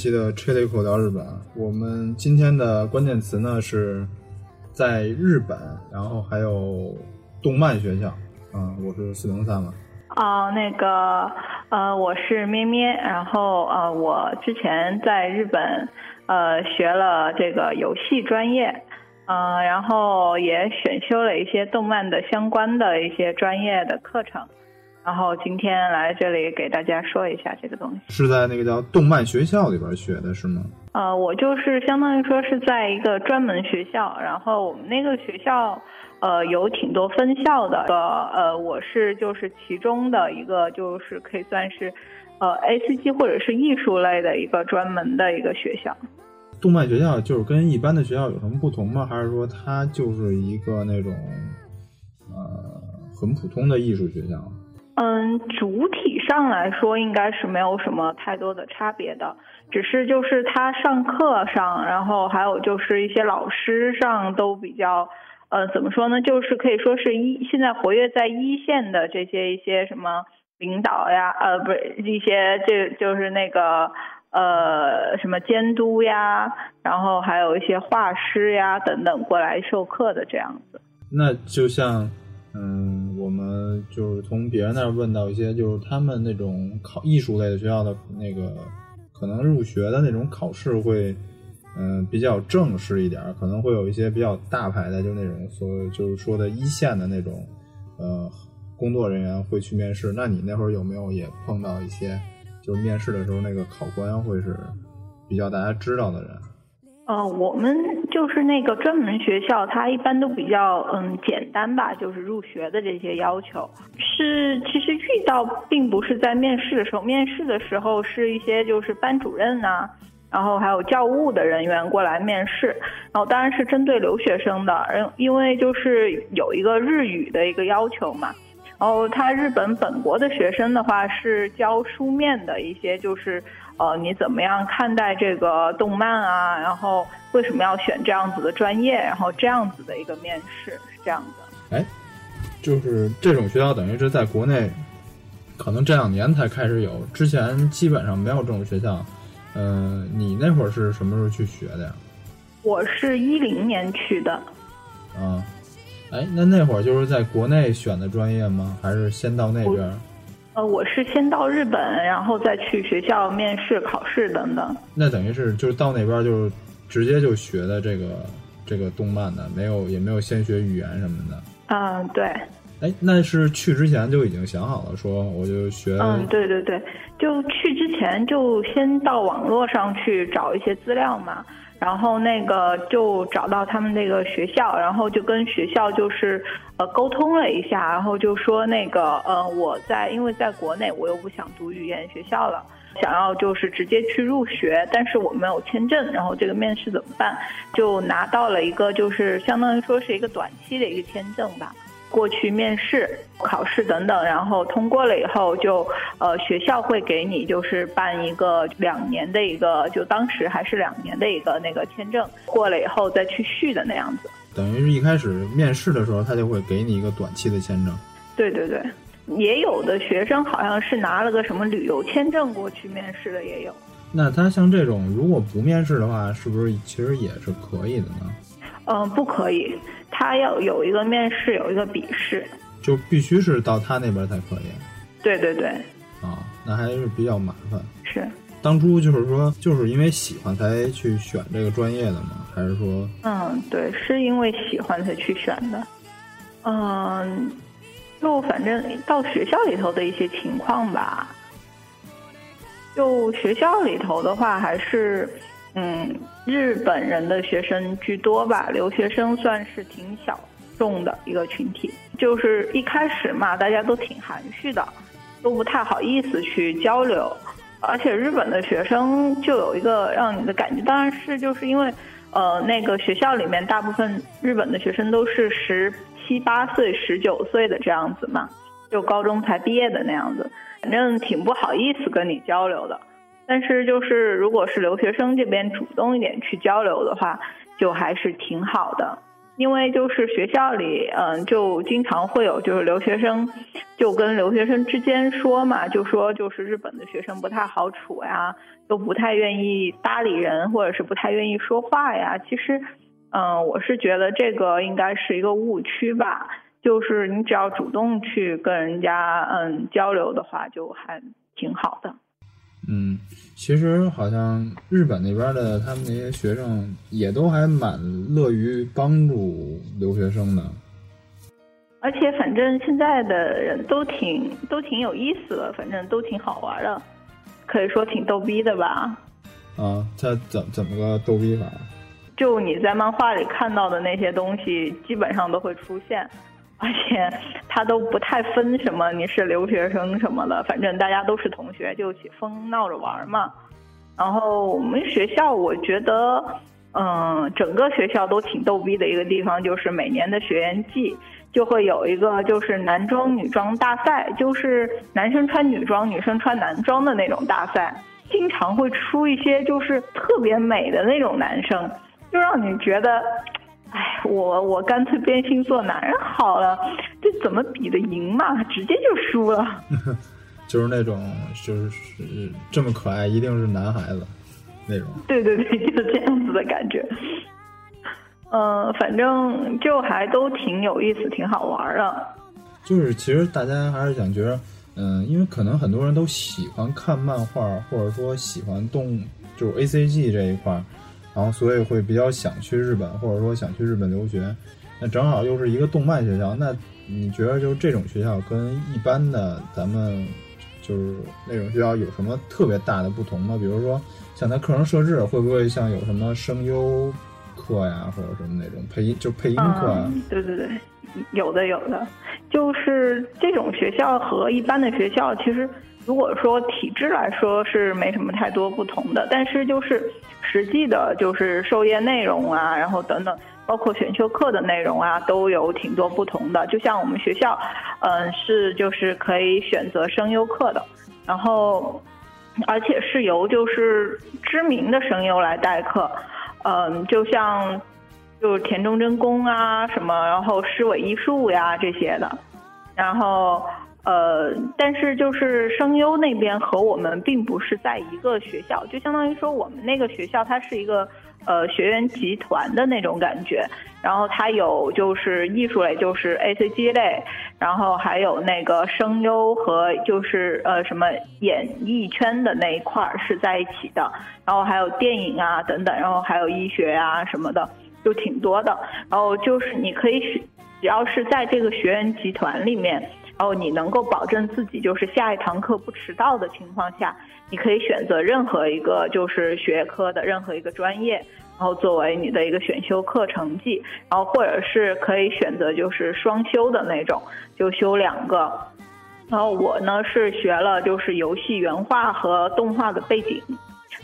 期的《吹了一口聊日本》。我们今天的关键词呢是在日本，然后还有动漫学校。嗯，我是四零三嘛。哦，那个呃，我是咩咩，然后呃，我之前在日本呃学了这个游戏专业，呃，然后也选修了一些动漫的相关的一些专业的课程。然后今天来这里给大家说一下这个东西，是在那个叫动漫学校里边学的是吗？呃，我就是相当于说是在一个专门学校，然后我们那个学校，呃，有挺多分校的，呃，我是就是其中的一个，就是可以算是，呃，A C G 或者是艺术类的一个专门的一个学校。动漫学校就是跟一般的学校有什么不同吗？还是说它就是一个那种，呃，很普通的艺术学校？嗯，主体上来说应该是没有什么太多的差别的，只是就是他上课上，然后还有就是一些老师上都比较，呃，怎么说呢？就是可以说是一现在活跃在一线的这些一些什么领导呀，呃，不是一些这就是那个呃什么监督呀，然后还有一些画师呀等等过来授课的这样子。那就像。嗯，我们就是从别人那儿问到一些，就是他们那种考艺术类的学校的那个，可能入学的那种考试会，嗯，比较正式一点，可能会有一些比较大牌的，就那种所就是说的一线的那种，呃，工作人员会去面试。那你那会儿有没有也碰到一些，就是面试的时候那个考官会是比较大家知道的人？呃，我们就是那个专门学校，它一般都比较嗯简单吧，就是入学的这些要求是，其实遇到并不是在面试的时候，面试的时候是一些就是班主任呐，然后还有教务的人员过来面试，然后当然是针对留学生的，因因为就是有一个日语的一个要求嘛，然后他日本本国的学生的话是教书面的一些就是。呃，你怎么样看待这个动漫啊？然后为什么要选这样子的专业？然后这样子的一个面试是这样的。哎，就是这种学校等于是在国内，可能这两年才开始有，之前基本上没有这种学校。嗯，你那会儿是什么时候去学的呀？我是一零年去的。啊，哎，那那会儿就是在国内选的专业吗？还是先到那边？呃，我是先到日本，然后再去学校面试、考试等等。那等于是就是到那边就直接就学的这个这个动漫的，没有也没有先学语言什么的。嗯，对。哎，那是去之前就已经想好了，说我就学。嗯，对对对，就去之前就先到网络上去找一些资料嘛。然后那个就找到他们那个学校，然后就跟学校就是呃沟通了一下，然后就说那个呃我在因为在国内我又不想读语言学校了，想要就是直接去入学，但是我没有签证，然后这个面试怎么办？就拿到了一个就是相当于说是一个短期的一个签证吧。过去面试、考试等等，然后通过了以后，就呃学校会给你就是办一个两年的一个，就当时还是两年的一个那个签证，过了以后再去续的那样子。等于是一开始面试的时候，他就会给你一个短期的签证。对对对，也有的学生好像是拿了个什么旅游签证过去面试的也有。那他像这种如果不面试的话，是不是其实也是可以的呢？嗯，不可以。他要有一个面试，有一个笔试，就必须是到他那边才可以。对对对。啊，那还是比较麻烦。是。当初就是说，就是因为喜欢才去选这个专业的吗？还是说？嗯，对，是因为喜欢才去选的。嗯，就反正到学校里头的一些情况吧。就学校里头的话，还是。嗯，日本人的学生居多吧，留学生算是挺小众的一个群体。就是一开始嘛，大家都挺含蓄的，都不太好意思去交流。而且日本的学生就有一个让你的感觉，当然是就是因为，呃，那个学校里面大部分日本的学生都是十七八岁、十九岁的这样子嘛，就高中才毕业的那样子，反正挺不好意思跟你交流的。但是就是，如果是留学生这边主动一点去交流的话，就还是挺好的。因为就是学校里，嗯，就经常会有就是留学生就跟留学生之间说嘛，就说就是日本的学生不太好处呀，都不太愿意搭理人，或者是不太愿意说话呀。其实，嗯，我是觉得这个应该是一个误区吧。就是你只要主动去跟人家嗯交流的话，就还挺好的。嗯，其实好像日本那边的他们那些学生也都还蛮乐于帮助留学生的。而且反正现在的人都挺都挺有意思的，反正都挺好玩的，可以说挺逗逼的吧。啊，他怎怎么个逗逼法？就你在漫画里看到的那些东西，基本上都会出现。而且他都不太分什么你是留学生什么的，反正大家都是同学，就起疯闹着玩嘛。然后我们学校，我觉得，嗯，整个学校都挺逗逼的一个地方，就是每年的学员季就会有一个就是男装女装大赛，就是男生穿女装，女生穿男装的那种大赛，经常会出一些就是特别美的那种男生，就让你觉得。哎，我我干脆变性做男人好了，这怎么比得赢嘛？直接就输了。就是那种，就是这么可爱，一定是男孩子那种。对对对，就是这样子的感觉。嗯，反正就还都挺有意思，挺好玩的。就是其实大家还是想觉得，嗯，因为可能很多人都喜欢看漫画，或者说喜欢动，就是 A C G 这一块。然后，所以会比较想去日本，或者说想去日本留学。那正好又是一个动漫学校，那你觉得就是这种学校跟一般的咱们就是那种学校有什么特别大的不同吗？比如说，像它课程设置会不会像有什么声优课呀，或者什么那种配音就配音课啊？对对对，有的有的，就是这种学校和一般的学校其实。如果说体制来说是没什么太多不同的，但是就是实际的，就是授业内容啊，然后等等，包括选修课的内容啊，都有挺多不同的。就像我们学校，嗯，是就是可以选择声优课的，然后而且是由就是知名的声优来代课，嗯，就像就是田中真弓啊什么，然后诗尾艺术呀这些的，然后。呃，但是就是声优那边和我们并不是在一个学校，就相当于说我们那个学校它是一个呃学员集团的那种感觉，然后它有就是艺术类，就是 A C G 类，然后还有那个声优和就是呃什么演艺圈的那一块是在一起的，然后还有电影啊等等，然后还有医学啊什么的，就挺多的，然后就是你可以只要是在这个学员集团里面。然后你能够保证自己就是下一堂课不迟到的情况下，你可以选择任何一个就是学科的任何一个专业，然后作为你的一个选修课成绩，然后或者是可以选择就是双修的那种，就修两个。然后我呢是学了就是游戏原画和动画的背景，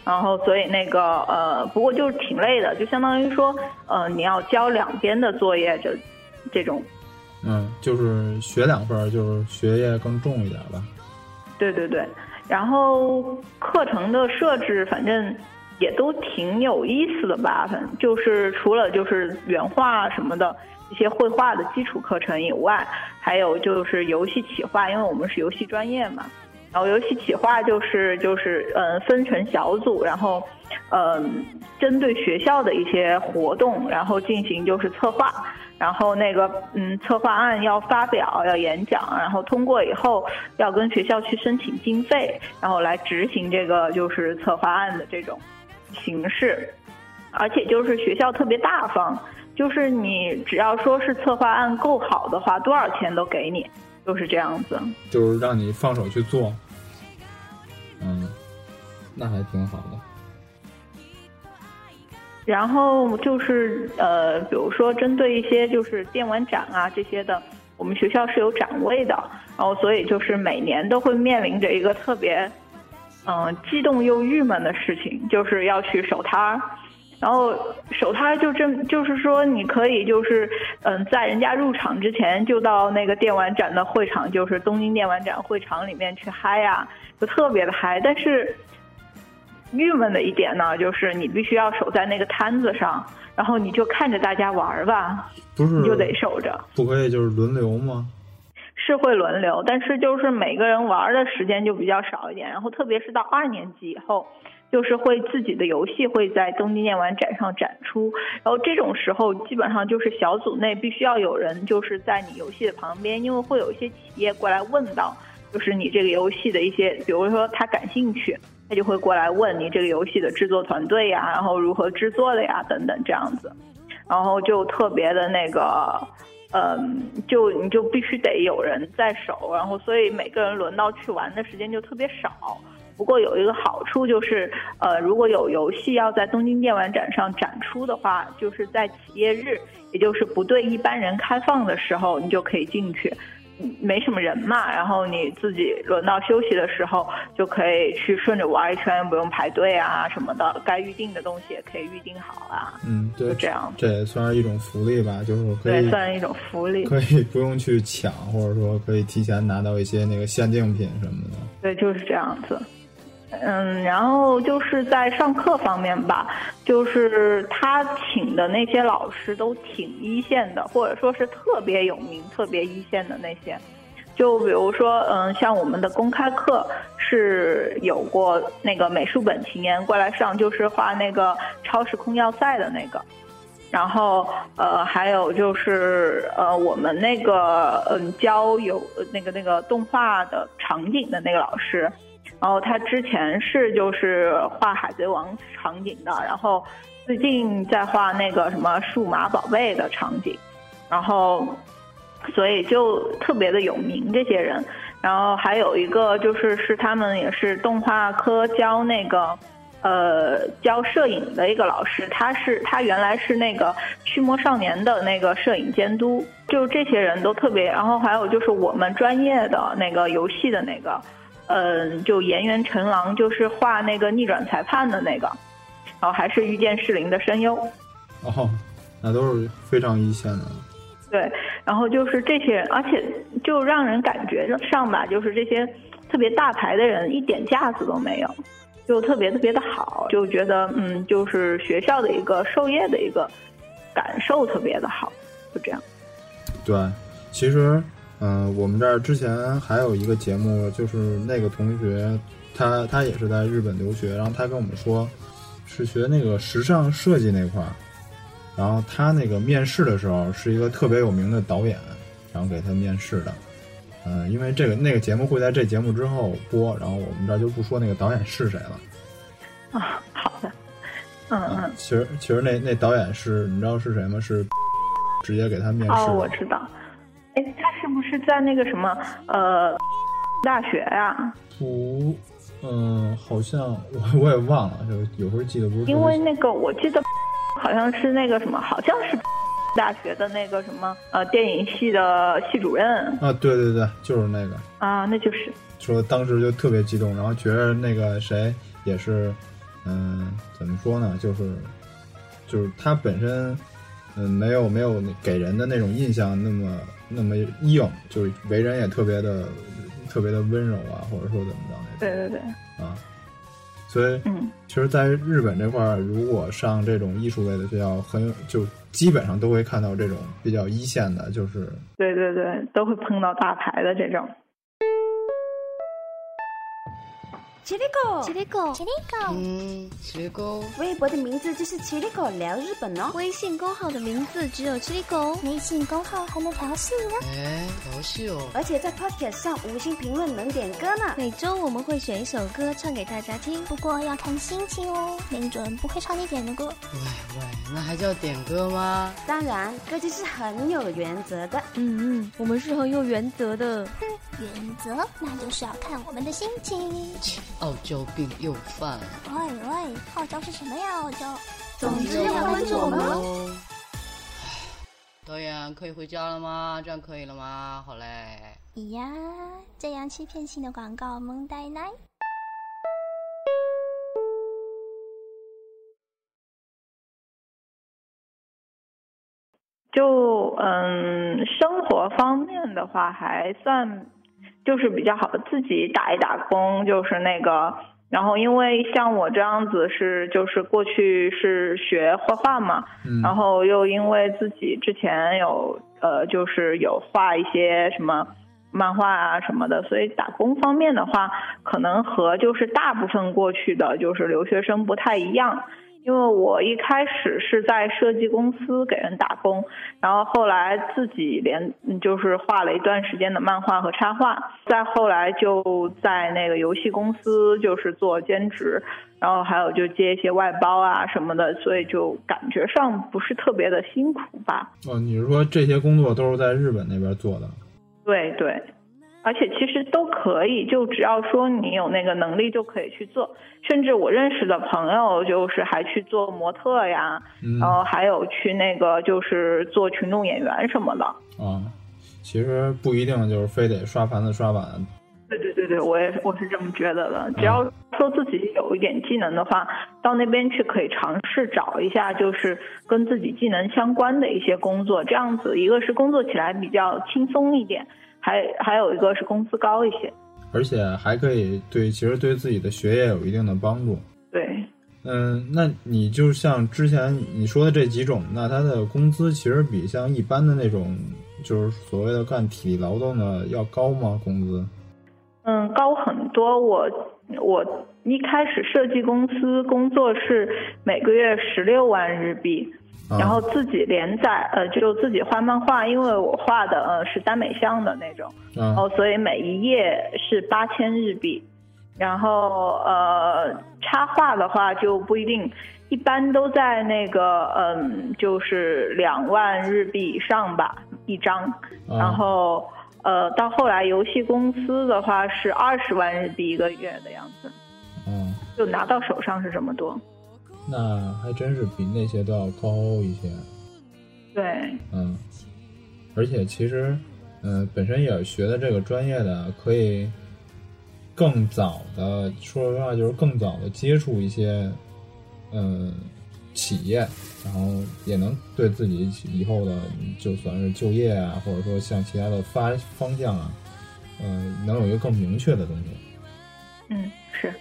然后所以那个呃不过就是挺累的，就相当于说呃你要交两边的作业就这种。嗯，就是学两份，就是学业更重一点吧。对对对，然后课程的设置反正也都挺有意思的吧。反正就是除了就是原画什么的一些绘画的基础课程以外，还有就是游戏企划，因为我们是游戏专业嘛。然后游戏企划就是就是嗯分成小组，然后嗯针对学校的一些活动，然后进行就是策划。然后那个嗯，策划案要发表，要演讲，然后通过以后要跟学校去申请经费，然后来执行这个就是策划案的这种形式。而且就是学校特别大方，就是你只要说是策划案够好的话，多少钱都给你，就是这样子。就是让你放手去做，嗯，那还挺好的。然后就是呃，比如说针对一些就是电玩展啊这些的，我们学校是有展位的，然后所以就是每年都会面临着一个特别嗯激动又郁闷的事情，就是要去守摊儿。然后守摊儿就这就是说你可以就是嗯在人家入场之前就到那个电玩展的会场，就是东京电玩展会场里面去嗨呀，就特别的嗨。但是郁闷的一点呢，就是你必须要守在那个摊子上，然后你就看着大家玩吧，不是你就得守着。不可以就是轮流吗？是会轮流，但是就是每个人玩的时间就比较少一点，然后特别是到二年级以后。就是会自己的游戏会在东京电玩展上展出，然后这种时候基本上就是小组内必须要有人就是在你游戏的旁边，因为会有一些企业过来问到，就是你这个游戏的一些，比如说他感兴趣，他就会过来问你这个游戏的制作团队呀，然后如何制作的呀等等这样子，然后就特别的那个，嗯，就你就必须得有人在手，然后所以每个人轮到去玩的时间就特别少。不过有一个好处就是，呃，如果有游戏要在东京电玩展上展出的话，就是在企业日，也就是不对一般人开放的时候，你就可以进去，没什么人嘛。然后你自己轮到休息的时候，就可以去顺着玩一圈，不用排队啊什么的。该预定的东西也可以预定好啊。嗯，对，这样这也算是一种福利吧，就是可以算是一种福利，可以不用去抢，或者说可以提前拿到一些那个限定品什么的。对，就是这样子。嗯，然后就是在上课方面吧，就是他请的那些老师都挺一线的，或者说是特别有名、特别一线的那些。就比如说，嗯，像我们的公开课是有过那个美术本晴言过来上，就是画那个超时空要塞的那个。然后，呃，还有就是呃，我们那个嗯教有那个那个动画的场景的那个老师。然后他之前是就是画海贼王场景的，然后最近在画那个什么数码宝贝的场景，然后所以就特别的有名这些人。然后还有一个就是是他们也是动画科教那个呃教摄影的一个老师，他是他原来是那个驱魔少年的那个摄影监督，就这些人都特别。然后还有就是我们专业的那个游戏的那个。嗯，就岩原成郎就是画那个逆转裁判的那个，然后还是遇见士林的声优。哦，那都是非常一线的。对，然后就是这些人，而且就让人感觉上吧，就是这些特别大牌的人一点架子都没有，就特别特别的好，就觉得嗯，就是学校的一个授业的一个感受特别的好，就这样。对，其实。嗯，我们这儿之前还有一个节目，就是那个同学，他他也是在日本留学，然后他跟我们说，是学那个时尚设计那块儿，然后他那个面试的时候是一个特别有名的导演，然后给他面试的。嗯，因为这个那个节目会在这节目之后播，然后我们这儿就不说那个导演是谁了。啊，好的。嗯嗯。其实其实那那导演是你知道是谁吗？是直接给他面试。哦，我知道。哎，他是不是在那个什么呃大学呀？不，嗯，好像我我也忘了，就有时候记得不是。因为那个我记得好像是那个什么，好像是大学的那个什么呃电影系的系主任。啊，对对对，就是那个。啊，那就是。说当时就特别激动，然后觉得那个谁也是，嗯，怎么说呢？就是就是他本身，嗯，没有没有给人的那种印象那么。那么硬，就是为人也特别的、特别的温柔啊，或者说怎么着那种。对对对。啊，所以，嗯，其实，在日本这块儿，如果上这种艺术类的学校，很有就基本上都会看到这种比较一线的，就是。对对对，都会碰到大牌的这种。七里狗，七里狗，七里狗，嗯，七里狗。微博的名字就是奇里狗聊日本哦。微信公号的名字只有奇里狗。微信公号还能调戏呢。哎，调戏哦。而且在 Podcast 上五星评论能点歌呢。每周我们会选一首歌唱给大家听，不过要看心情哦，没准不会唱你点的歌。喂喂，那还叫点歌吗？当然，歌姬是很有原则的。嗯嗯，我们是很有原则的。哼，原则那就是要看我们的心情。傲娇病又犯。喂喂，傲娇是什么呀？傲娇。总之要关注我们哦。导演可以回家了吗？这样可以了吗？好嘞。咦呀，这样欺骗性的广告萌呆呆。就嗯，生活方面的话还算。就是比较好的，自己打一打工，就是那个，然后因为像我这样子是就是过去是学画画嘛，嗯然后又因为自己之前有呃就是有画一些什么漫画啊什么的，所以打工方面的话，可能和就是大部分过去的就是留学生不太一样。因为我一开始是在设计公司给人打工，然后后来自己连嗯就是画了一段时间的漫画和插画，再后来就在那个游戏公司就是做兼职，然后还有就接一些外包啊什么的，所以就感觉上不是特别的辛苦吧。哦，你是说这些工作都是在日本那边做的？对对，而且其实都可以，就只要说你有那个能力就可以去做。甚至我认识的朋友就是还去做模特呀，嗯然后还有去那个就是做群众演员什么的。嗯，其实不一定就是非得刷盘子刷碗。对对对对，我也我是这么觉得的。只要说自己有一点技能的话，到那边去可以尝试找一下，就是跟自己技能相关的一些工作。这样子，一个是工作起来比较轻松一点，还还有一个是工资高一些。而且还可以对，其实对自己的学业有一定的帮助。对，嗯，那你就像之前你说的这几种，那他的工资其实比像一般的那种，就是所谓的干体力劳动的要高吗？工资？嗯，高很多。我我一开始设计公司工作是每个月十六万日币，啊然后自己连载，呃，就自己画漫画，因为我画的呃是耽美向的那种，然啊。后所以每一页是八千日币，然后呃插画的话就不一定，一般都在那个嗯就是两万日币以上吧一张，啊。然后呃到后来游戏公司的话是二十万日币一个月的样子，嗯，就拿到手上是这么多，那还真是比那些都要高一些。对，嗯，而且其实，嗯、本身也学的这个专业的，可以更早的，说实话就是更早的接触一些，嗯、企业，然后也能对自己以后的就算是就业啊，或者说像其他的发方向啊，嗯、能有一个更明确的东西。嗯是。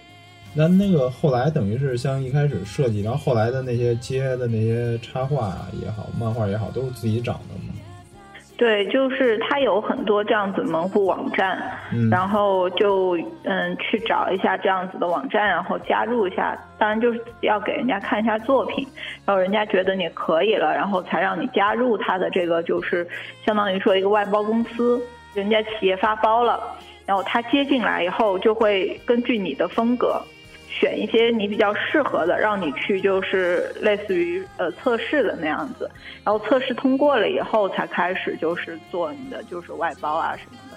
那那个后来等于是像一开始设计，然后后来的那些接的那些插画也好，漫画也好，都是自己找的吗？对，就是它有很多这样子门户网站，嗯然后就嗯去找一下这样子的网站，然后加入一下。当然就是要给人家看一下作品，然后人家觉得你可以了，然后才让你加入他的这个就是相当于说一个外包公司，人家企业发包了，然后他接进来以后就会根据你的风格。选一些你比较适合的，让你去就是类似于呃测试的那样子，然后测试通过了以后，才开始就是做你的就是外包啊什么的。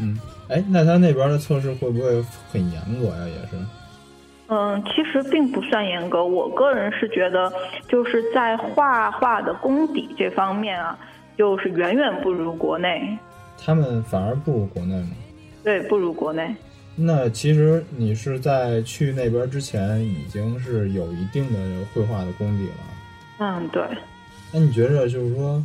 嗯，哎，那他那边的测试会不会很严格呀？也是，嗯，其实并不算严格，我个人是觉得就是在画画的功底这方面啊，就是远远不如国内，他们反而不如国内吗。对，不如国内。那其实你是在去那边之前已经是有一定的绘画的功底了。嗯，对。那你觉着就是说，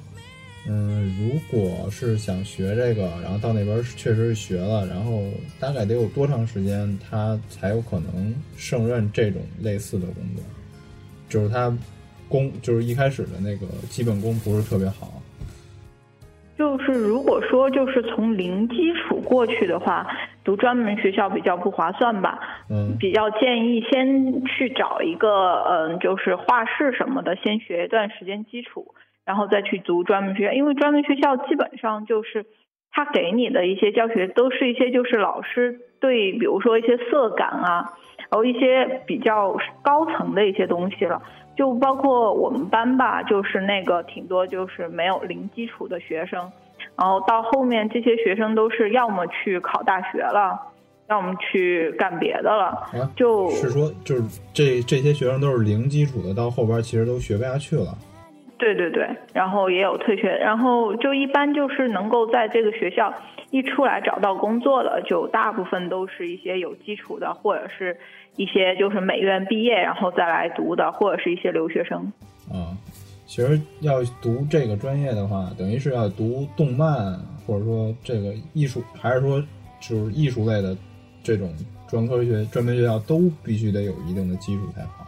嗯，如果是想学这个，然后到那边确实是学了，然后大概得有多长时间，他才有可能胜任这种类似的工作？就是他功，就是一开始的那个基本功不是特别好。就是如果说就是从零基础过去的话，读专门学校比较不划算吧。嗯比较建议先去找一个嗯，就是画室什么的，先学一段时间基础，然后再去读专门学校。因为专门学校基本上就是他给你的一些教学都是一些就是老师对，比如说一些色感啊，然后一些比较高层的一些东西了。就包括我们班吧，就是那个挺多就是没有零基础的学生，然后到后面这些学生都是要么去考大学了，要么去干别的了。啊，就是说就是这这些学生都是零基础的，到后边其实都学不下去了。对对对，然后也有退学，然后就一般就是能够在这个学校一出来找到工作的，就大部分都是一些有基础的，或者是一些就是美院毕业然后再来读的，或者是一些留学生。啊，其实要读这个专业的话，等于是要读动漫，或者说这个艺术，还是说就是艺术类的这种专科学、专门学校都必须得有一定的基础才好。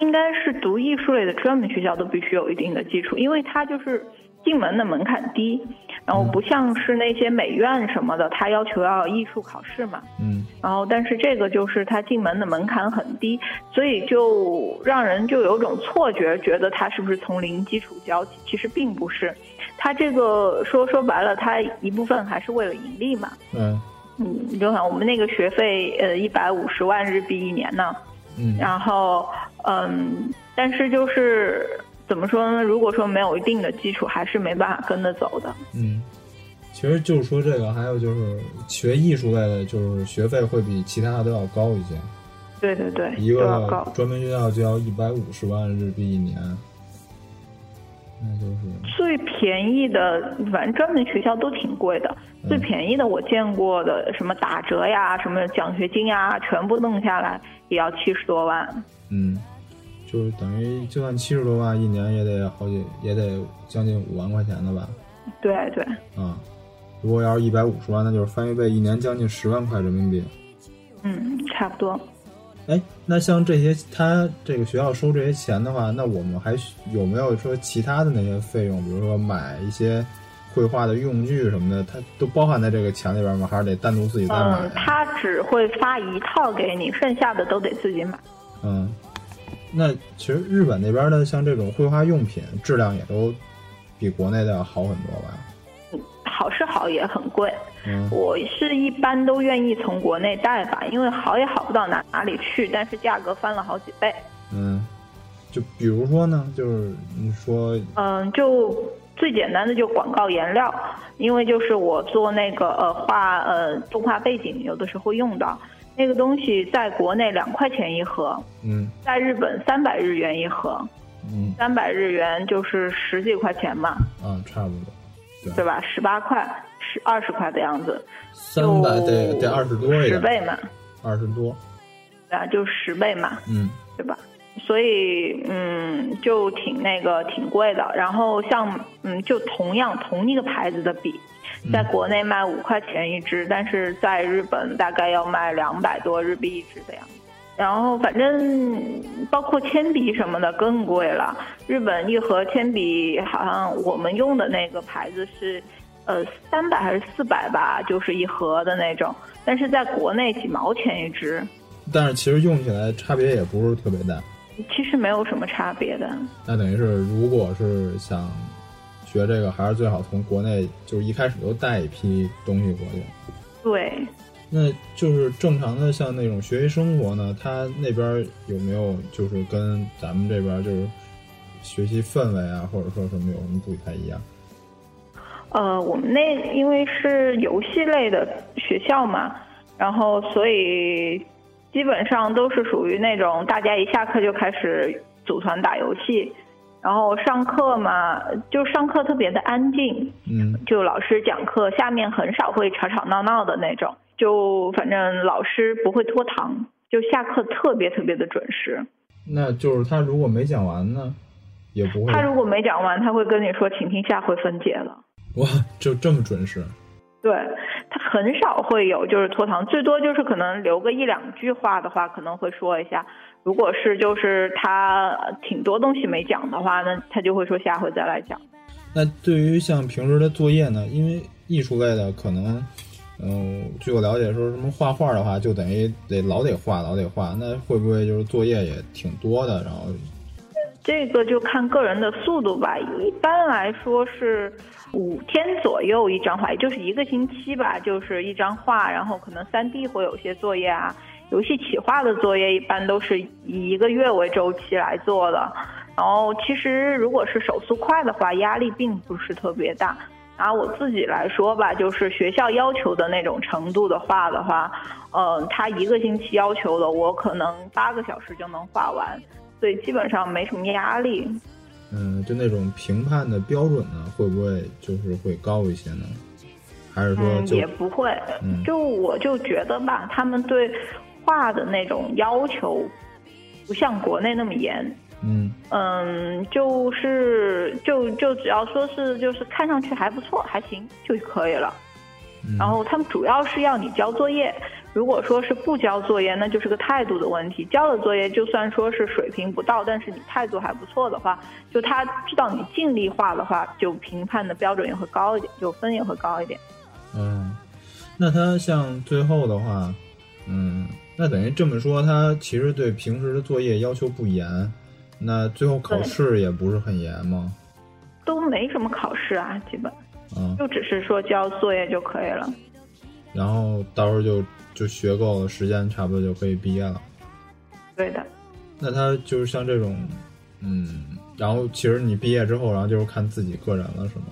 应该是读艺术类的专门学校都必须有一定的基础，因为它就是进门的门槛低，然后不像是那些美院什么的，他要求要艺术考试嘛。嗯然后，但是这个就是他进门的门槛很低，所以就让人就有种错觉，觉得他是不是从零基础教起？其实并不是，他这个说说白了，他一部分还是为了盈利嘛。嗯嗯，你就想我们那个学费，呃，一百五十万日币一年呢，嗯然后，嗯，但是就是怎么说呢？如果说没有一定的基础，还是没办法跟着走的。嗯，其实就是说这个，还有就是学艺术类的，就是学费会比其他的都要高一些。对对对，一个高。专门学校就要一百五十万日币一年，那就是最便宜的，反正专门学校都挺贵的。嗯最便宜的我见过的，什么打折呀，什么奖学金呀，全部弄下来也要七十多万。嗯，就是等于就算七十多万一年，也得好几，也得将近五万块钱的吧？对对，啊，如果要是一百五十万，那就是翻一倍，一年将近十万块人民币。嗯，差不多。哎，那像这些，他这个学校收这些钱的话，那我们还有没有说其他的那些费用？比如说买一些绘画的用具什么的，它都包含在这个钱里边吗？还是得单独自己再买嗯，啊？他只会发一套给你，剩下的都得自己买。嗯，那其实日本那边的像这种绘画用品质量也都比国内的要好很多吧？好是好，也很贵。嗯我是一般都愿意从国内带吧，因为好也好不到哪哪里去，但是价格翻了好几倍。嗯，就比如说呢，就是你说嗯，就最简单的就广告颜料，因为就是我做那个呃画呃动画背景，有的时候用到那个东西，在国内两块钱一盒，嗯。在日本三百日元一盒，嗯。三百日元就是十几块钱嘛，啊，差不多对。吧？十八块，十二十块的样子，三百得得二十多一点，十倍嘛，二十多，对啊，就十倍嘛，嗯。对吧？所以嗯，就挺那个挺贵的。然后像嗯，就同样同一个牌子的笔，在国内卖五块钱一支，但是在日本大概要卖两百多日币一支的样子。然后反正包括铅笔什么的更贵了，日本一盒铅笔好像我们用的那个牌子是。呃，三百还是四百吧，就是一盒的那种，但是在国内几毛钱一支，但是其实用起来差别也不是特别大。其实没有什么差别的。那等于是，如果是想学这个，还是最好从国内就是一开始就带一批东西过去。对，那就是正常的，像那种学习生活呢，他那边有没有就是跟咱们这边就是学习氛围啊，或者说什么有什么不太一样？呃，我们那因为是游戏类的学校嘛，然后所以基本上都是属于那种大家一下课就开始组团打游戏，然后上课嘛，就上课特别的安静，嗯就老师讲课，下面很少会吵吵闹闹的那种，就反正老师不会拖堂，就下课特别特别的准时。那就是他如果没讲完呢，也不会他如果没讲完，他会跟你说，请听下回分解了。哇，就这么准时。对他很少会有就是拖堂，最多就是可能留个一两句话的话，可能会说一下。如果是就是他呃挺多东西没讲的话，那他就会说下回再来讲。那对于像平时的作业呢，因为艺术类的可能，嗯、据我了解说什么画画的话，就等于得老得画，老得画，那会不会就是作业也挺多的？然后，这个就看个人的速度吧，一般来说是五天左右一张画，也就是一个星期吧，就是一张画，然后可能三 D 会有些作业啊，游戏企划的作业一般都是以一个月为周期来做的。然后其实如果是手速快的话，压力并不是特别大。拿我自己来说吧，就是学校要求的那种程度的画的话，嗯、他一个星期要求的，我可能八个小时就能画完。所以基本上没什么压力。嗯，就那种评判的标准呢，会不会就是会高一些呢？还是说也不会。嗯就我就觉得吧，他们对画的那种要求不像国内那么严。嗯嗯，就是就就只要说是就是看上去还不错，还行就可以了。嗯然后他们主要是要你交作业。如果说是不交作业，那就是个态度的问题。交了作业，就算说是水平不到，但是你态度还不错的话，就他知道你尽力画的话，就评判的标准也会高一点，就分也会高一点。嗯，那他像最后的话，嗯，那等于这么说，他其实对平时的作业要求不严，那最后考试也不是很严吗？都没什么考试啊，基本嗯，就只是说交作业就可以了。然后到时候就就学够了，时间差不多就可以毕业了。对的，那他就是像这种，嗯，然后其实你毕业之后，然后就是看自己个人了，是吗？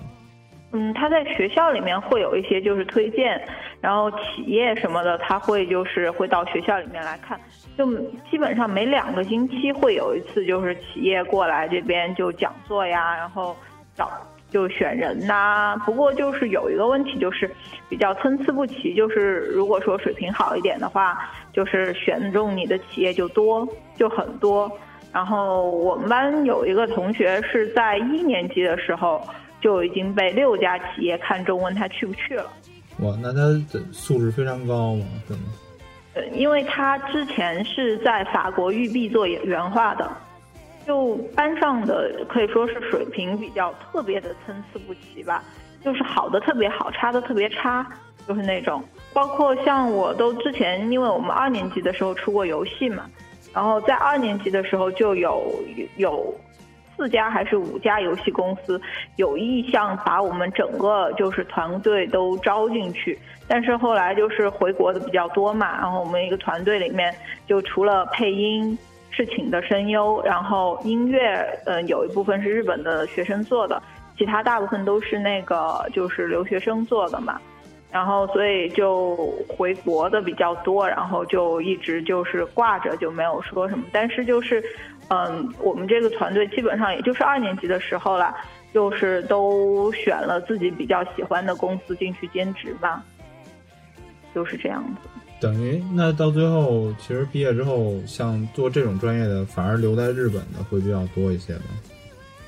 嗯，他在学校里面会有一些就是推荐，然后企业什么的，他会就是会到学校里面来看，就基本上每两个星期会有一次，就是企业过来这边就讲座呀，然后找就选人呐、不过就是有一个问题，就是比较参差不齐，就是如果说水平好一点的话，就是选中你的企业就多，就很多。然后我们班有一个同学是在一年级的时候就已经被六家企业看中，问他去不去了。哇，那他的素质非常高嘛，是吗？呃，因为他之前是在法国育碧做原画的，就班上的可以说是水平比较特别的参差不齐吧，就是好的特别好，差的特别差，就是那种。包括像我都之前，因为我们二年级的时候出过游戏嘛，然后在二年级的时候就有有四家还是五家游戏公司有意向把我们整个就是团队都招进去，但是后来就是回国的比较多嘛，然后我们一个团队里面就除了配音是请的声优，然后音乐嗯、有一部分是日本的学生做的，其他大部分都是那个就是留学生做的嘛。然后所以就回国的比较多，然后就一直就是挂着就没有说什么。但是就是，嗯，我们这个团队基本上也就是二年级的时候了，就是都选了自己比较喜欢的公司进去兼职吧，就是这样子。等于那到最后，其实毕业之后，像做这种专业的，反而留在日本的会比较多一些吧。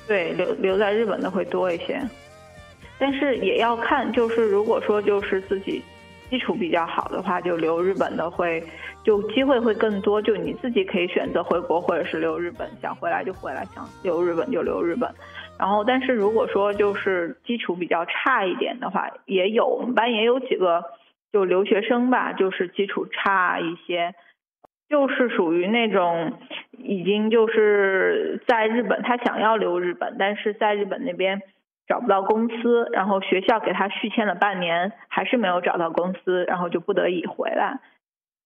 对，留留在日本的会多一些，但是也要看，就是如果说就是自己基础比较好的话，就留日本的会就机会会更多，就你自己可以选择回国或者是留日本，想回来就回来，想留日本就留日本。然后，但是如果说就是基础比较差一点的话，也有我们班也有几个就留学生吧，就是基础差一些，就是属于那种已经就是在日本，他想要留日本，但是在日本那边找不到公司，然后学校给他续签了半年，还是没有找到公司，然后就不得已回来，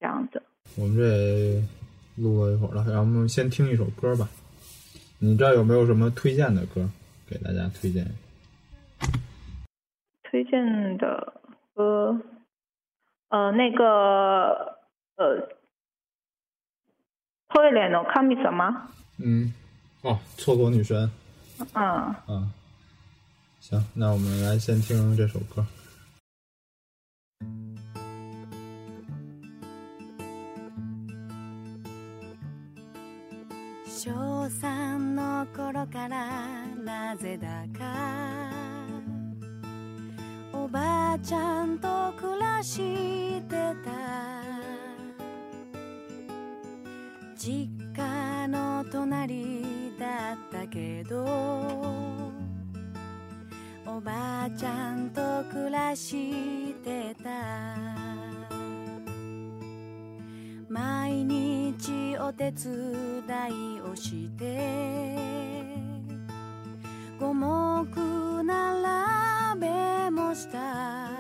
这样子。我们这录了一会儿了，然后我们先听一首歌吧。你知道有没有什么推荐的歌给大家推荐？推荐的歌，呃，那个呃，トイレの神様，嗯，哦，厕所女神。嗯。啊，行，那我们来先听这首歌。小三の頃からなぜだか おばあちゃんと暮らしてた。実家の隣だったけどおばあちゃんと暮らしてた。毎日お手伝いをして五目並べもした。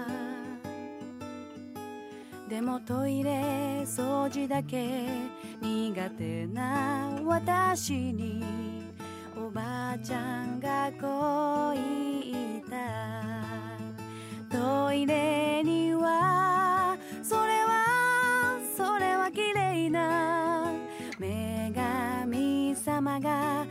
でもトイレ掃除だけ苦手な私に。おばあちゃんがこう言った。トイレにはそれはそれは綺麗な女神様が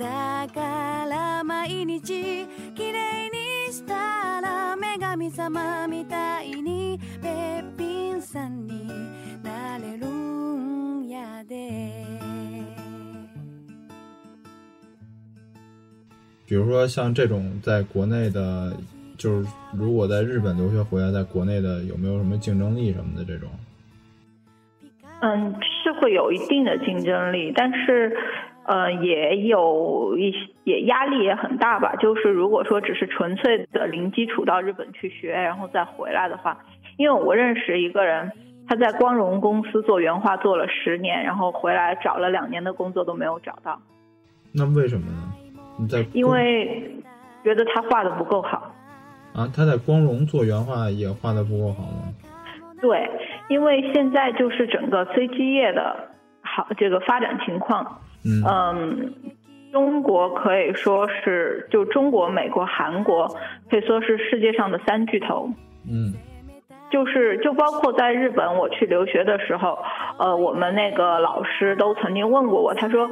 だから毎日綺麗にしたら女神様みたいにべっぴんさんになれるんやで 比如说像这种在国内的，就是如果在日本留学回来，在国内的有没有什么竞争力什么的这种？嗯，是会有一定的竞争力，但是， 呃，也有一些也压力也很大吧。就是如果说只是纯粹的零基础到日本去学，然后再回来的话，因为我认识一个人，他在光荣公司做原画做了十年，然后回来找了两年的工作都没有找到。那为什么呢？你在因为觉得他画的不够好。啊，他在光荣做原画也画的不够好吗？对，因为现在就是整个 CG 业的好这个发展情况，嗯嗯，中国可以说是就中国、美国、韩国可以说是世界上的三巨头。嗯就是就包括在日本，我去留学的时候，呃，我们那个老师都曾经问过我，他说，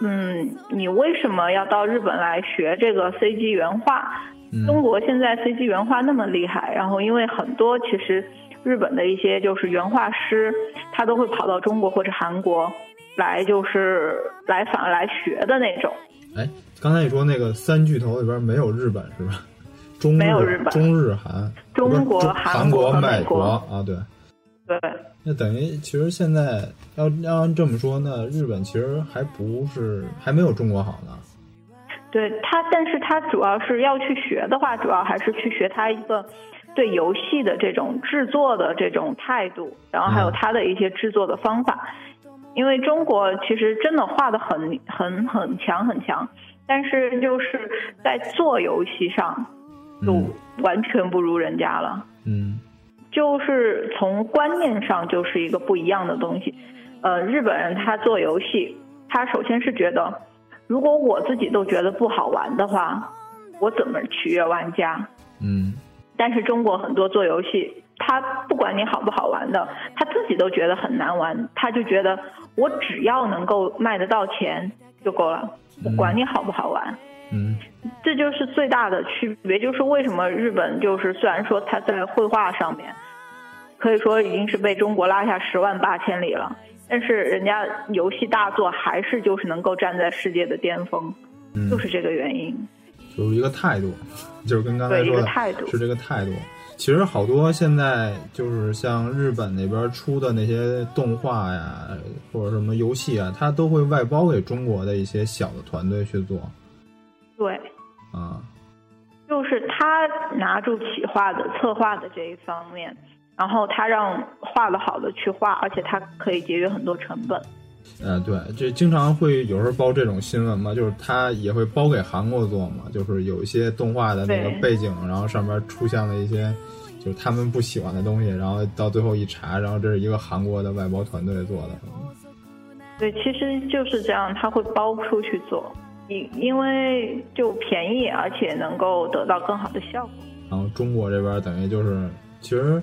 嗯，你为什么要到日本来学这个 CG 原画？嗯中国现在 CG 原画那么厉害，然后因为很多其实日本的一些就是原画师，他都会跑到中国或者韩国来，就是来反而来学的那种。哎，刚才你说那个三巨头里边没有日本是吧？中没有日本中日韩，中国韩韩国美美国啊，对。对，那等于其实现在要要这么说，那日本其实还不是还没有中国好呢。对他，但是他主要是要去学的话，主要还是去学他一个对游戏的这种制作的这种态度，然后还有嗯他的一些制作的方法。因为中国其实真的画的很很很强很强，但是就是在做游戏上就嗯完全不如人家了。嗯就是从观念上就是一个不一样的东西。呃，日本人他做游戏，他首先是觉得，如果我自己都觉得不好玩的话，我怎么取悦玩家？嗯但是中国很多做游戏，他不管你好不好玩的，他自己都觉得很难玩，他就觉得我只要能够卖得到钱就够了，我管你好不好玩。嗯这就是最大的区别，就是为什么日本就是虽然说它在绘画上面，可以说已经是被中国拉下十万八千里了，但是人家游戏大作还是就是能够站在世界的巅峰，嗯，就是这个原因。就是一个态度，就是跟刚才对一说的个态度是这个态度。其实好多现在就是像日本那边出的那些动画呀，或者什么游戏啊，它都会外包给中国的一些小的团队去做对，啊。就是他拿住企划的策划的这一方面，然后他让画的好的去画，而且他可以节约很多成本。呃，对，就经常会有时候包这种新闻嘛，就是他也会包给韩国做嘛，就是有一些动画的那个背景，然后上面出现了一些就是他们不喜欢的东西，然后到最后一查，然后这是一个韩国的外包团队做的。对，其实就是这样，他会包出去做，因因为就便宜，而且能够得到更好的效果。然后中国这边等于就是，其实，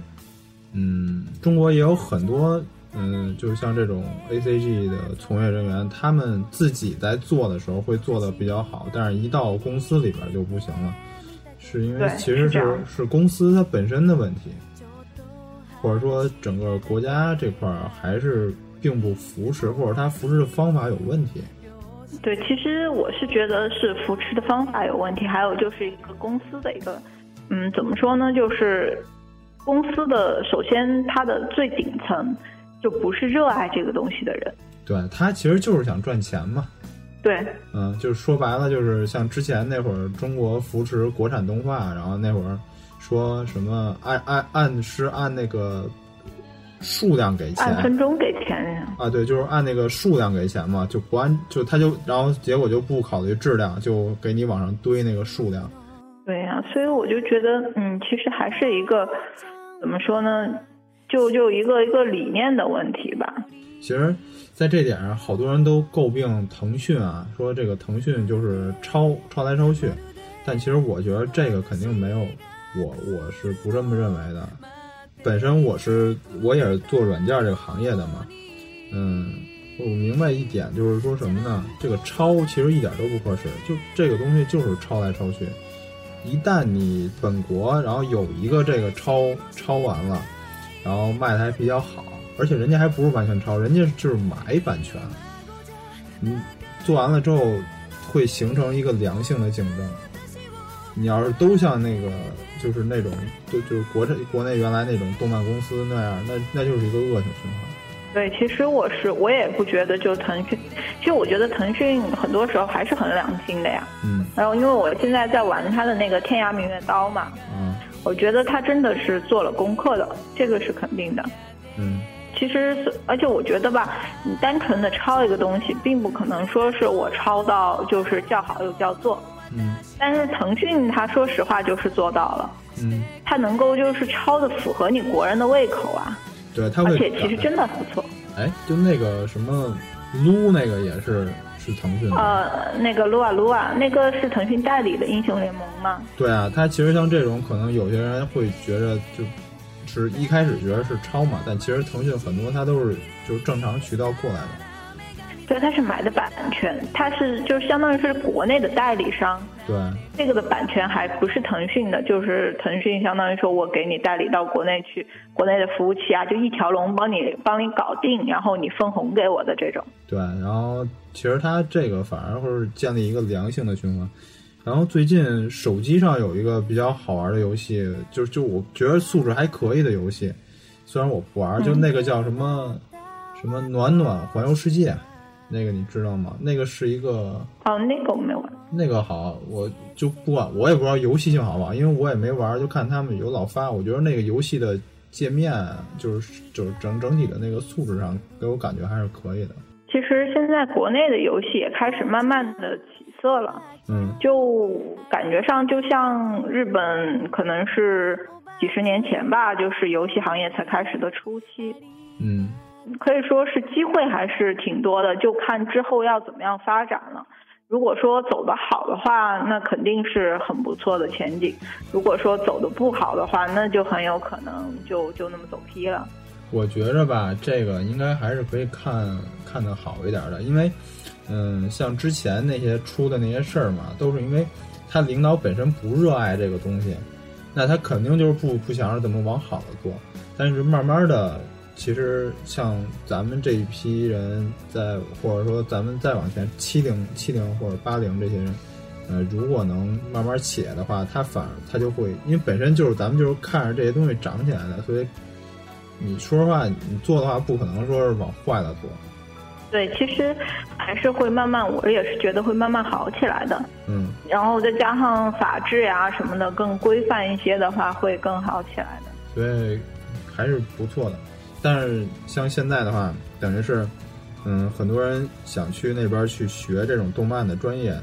嗯，中国也有很多，嗯，就是像这种 A C G 的从业人员，他们自己在做的时候会做的比较好，但是一到公司里边就不行了，是因为其实是是是公司它本身的问题，或者说整个国家这块儿还是并不扶持，或者它扶持的方法有问题。对，其实我是觉得是扶持的方法有问题，还有就是一个公司的一个，嗯，怎么说呢？就是公司的首先它的最顶层就不是热爱这个东西的人。对他其实就是想赚钱嘛，对，嗯，就是说白了，就是像之前那会儿中国扶持国产动画，然后那会儿说什么按按按是按那个数量给钱按分钟给钱呀。啊，对，就是按那个数量给钱嘛，就不按就他就然后结果就不考虑质量，就给你往上堆那个数量。对呀、所以我就觉得，嗯，其实还是一个怎么说呢，就就一个一个理念的问题吧。其实，在这点上，好多人都诟病腾讯啊，说这个腾讯就是抄抄来抄去，但其实我觉得这个肯定没有，我我是不这么认为的。本身我是我也是做软件这个行业的嘛，嗯，我明白一点就是说什么呢？这个抄其实一点都不合适，就这个东西就是抄来抄去。一旦你本国然后有一个这个抄抄完了，然后卖的还比较好，而且人家还不是完全抄，人家就是买版权。嗯做完了之后，会形成一个良性的竞争。你要是都像那个，就是那种，就就是国产国内原来那种动漫公司那样，那那就是一个恶性循环。对，其实我是我也不觉得就腾讯，其实我觉得腾讯很多时候还是很良心的呀。嗯然后因为我现在在玩他的那个《天涯明月刀》嘛，嗯我觉得他真的是做了功课的，这个是肯定的。嗯其实，而且我觉得吧，你单纯的抄一个东西，并不可能说是我抄到就是叫好又叫座。嗯但是腾讯它说实话就是做到了，嗯，它能够就是抄的符合你国人的胃口啊，对，他而且其实真的不错。哎，就那个什么撸那个也是是腾讯的。呃，那个撸啊撸啊，那个是腾讯代理的英雄联盟吗？对啊，它其实像这种，可能有些人会觉得就是一开始觉得是抄嘛，但其实腾讯很多它都是就是正常渠道过来的。对，它是买的版权，它是就相当于是国内的代理商，对，这个的版权还不是腾讯的，就是腾讯相当于说我给你代理到国内去，国内的服务器啊，就一条龙帮你帮你搞定，然后你分红给我的这种。对，然后其实它这个反而会是建立一个良性的循环。然后最近手机上有一个比较好玩的游戏，就就我觉得素质还可以的游戏，虽然我不玩，就那个叫什么、什么暖暖环游世界，那个你知道吗？那个是一个哦，那个我没玩。那个好，我就不管，我也不知道游戏性好不好，因为我也没玩，就看他们有老发。我觉得那个游戏的界面，就是就是整整体的那个素质上，给我感觉还是可以的。其实现在国内的游戏也开始慢慢的起色了，嗯就感觉上就像日本可能是几十年前吧，就是游戏行业才开始的初期，嗯可以说是机会还是挺多的，就看之后要怎么样发展了。如果说走得好的话，那肯定是很不错的前景；如果说走得不好的话，那就很有可能就就那么走批了。我觉着吧，这个应该还是可以看看得好一点的，因为，嗯，像之前那些出的那些事儿嘛，都是因为他领导本身不热爱这个东西，那他肯定就是不不想着怎么往好的做。但是慢慢的，其实像咱们这一批人在，或者说咱们再往前七零七零或者八零这些人，呃，如果能慢慢起来的话，他反而他就会，因为本身就是咱们就是看着这些东西长起来的，所以。你说实话，你做的话不可能说是往坏了做。对，其实还是会慢慢，我也是觉得会慢慢好起来的。嗯，然后再加上法制呀、什么的更规范一些的话，会更好起来的。所以还是不错的。但是像现在的话，等于是，嗯，很多人想去那边去学这种动漫的专业，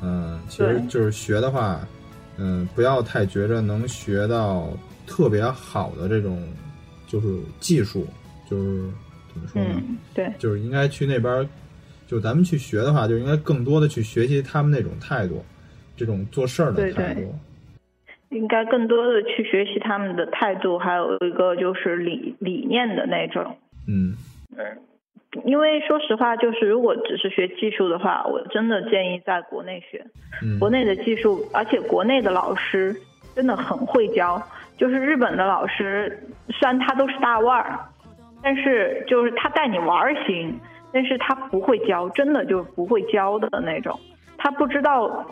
嗯，其实就是学的话，嗯，不要太觉着能学到特别好的这种就是技术，就是怎么说呢？嗯，对，就是应该去那边儿，就咱们去学的话，就应该更多的去学习他们那种态度，这种做事儿的态度。对应该更多的去学习他们的态度，还有一个就是理理念的那种。嗯嗯，因为说实话，就是如果只是学技术的话，我真的建议在国内学。嗯，国内的技术，而且国内的老师真的很会教。就是日本的老师，虽然他都是大腕儿，但是就是他带你玩儿行，但是他不会教，真的就是不会教的那种。他不知道，他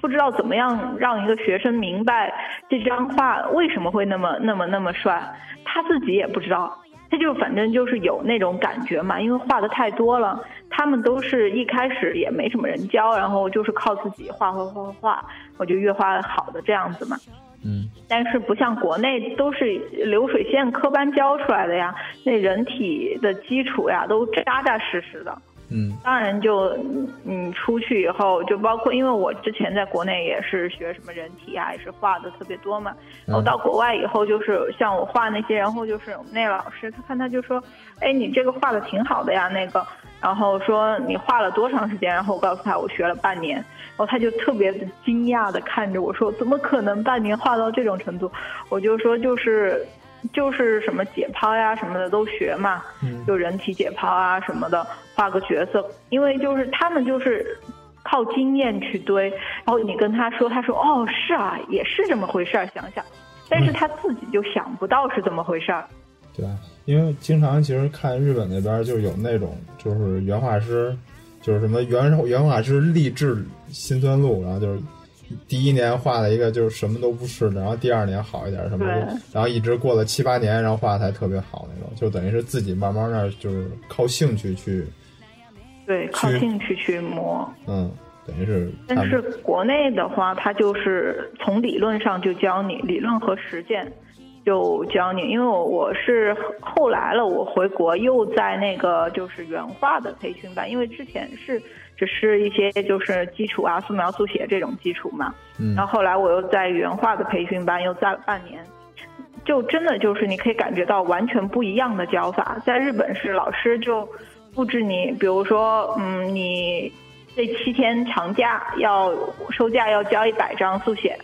不知道怎么样让一个学生明白这张画为什么会那么那么那么帅，他自己也不知道。他就反正就是有那种感觉嘛，因为画的太多了，他们都是一开始也没什么人教，然后就是靠自己画画画画画，我就越画好的这样子嘛。嗯但是不像国内都是流水线科班教出来的呀，那人体的基础呀都扎扎实实的。嗯当然就嗯出去以后，就包括因为我之前在国内也是学什么人体啊，也是画的特别多嘛。然后到国外以后，就是像我画那些，然后就是我们那老师，他看他就说，哎，你这个画的挺好的呀，那个，然后说你画了多长时间？然后我告诉他我学了半年，然后他就特别的惊讶的看着我说，怎么可能半年画到这种程度？我就说就是。就是什么解剖呀什么的都学嘛，嗯就人体解剖啊什么的，画个角色，因为就是他们就是靠经验去堆，然后你跟他说，他说哦是啊，也是这么回事儿，想想，但是他自己就想不到是怎么回事儿。对吧？因为经常其实看日本那边就有那种就是原画师，就是什么原原画师励志辛酸路，然后就是第一年画了一个就是什么都不是的，然后第二年好一点什么对的，然后一直过了七八年，然后画的才特别好那种，就等于是自己慢慢那就是靠兴趣去，对，靠兴趣去磨。嗯，等于是但是国内的话，它就是从理论上就教你，理论和实践就教你。因为我我是后来了，我回国又在那个就是原画的培训班，因为之前是只是一些就是基础啊，素描、速写这种基础嘛。嗯然后后来我又在原画的培训班又在了半年。就真的就是你可以感觉到完全不一样的教法，在日本是老师就布置你，比如说，嗯，你这七天长假要收假要交一百张速写，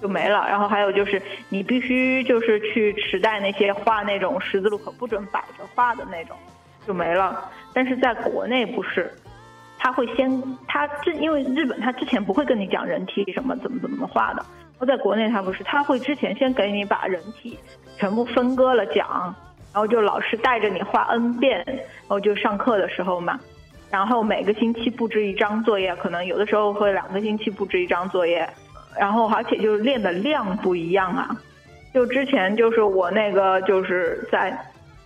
就没了。然后还有就是你必须就是去池袋那些画那种十字路口不准摆着画的那种，就没了。但是在国内不是，他会先他这因为日本他之前不会跟你讲人体什么怎么怎么画的，然后在国内他不是，他会之前先给你把人体全部分割了讲，然后就老师带着你画 n 遍，然后就上课的时候嘛，然后每个星期布置一张作业，可能有的时候会两个星期布置一张作业，然后而且就是练的量不一样啊，就之前就是我那个就是在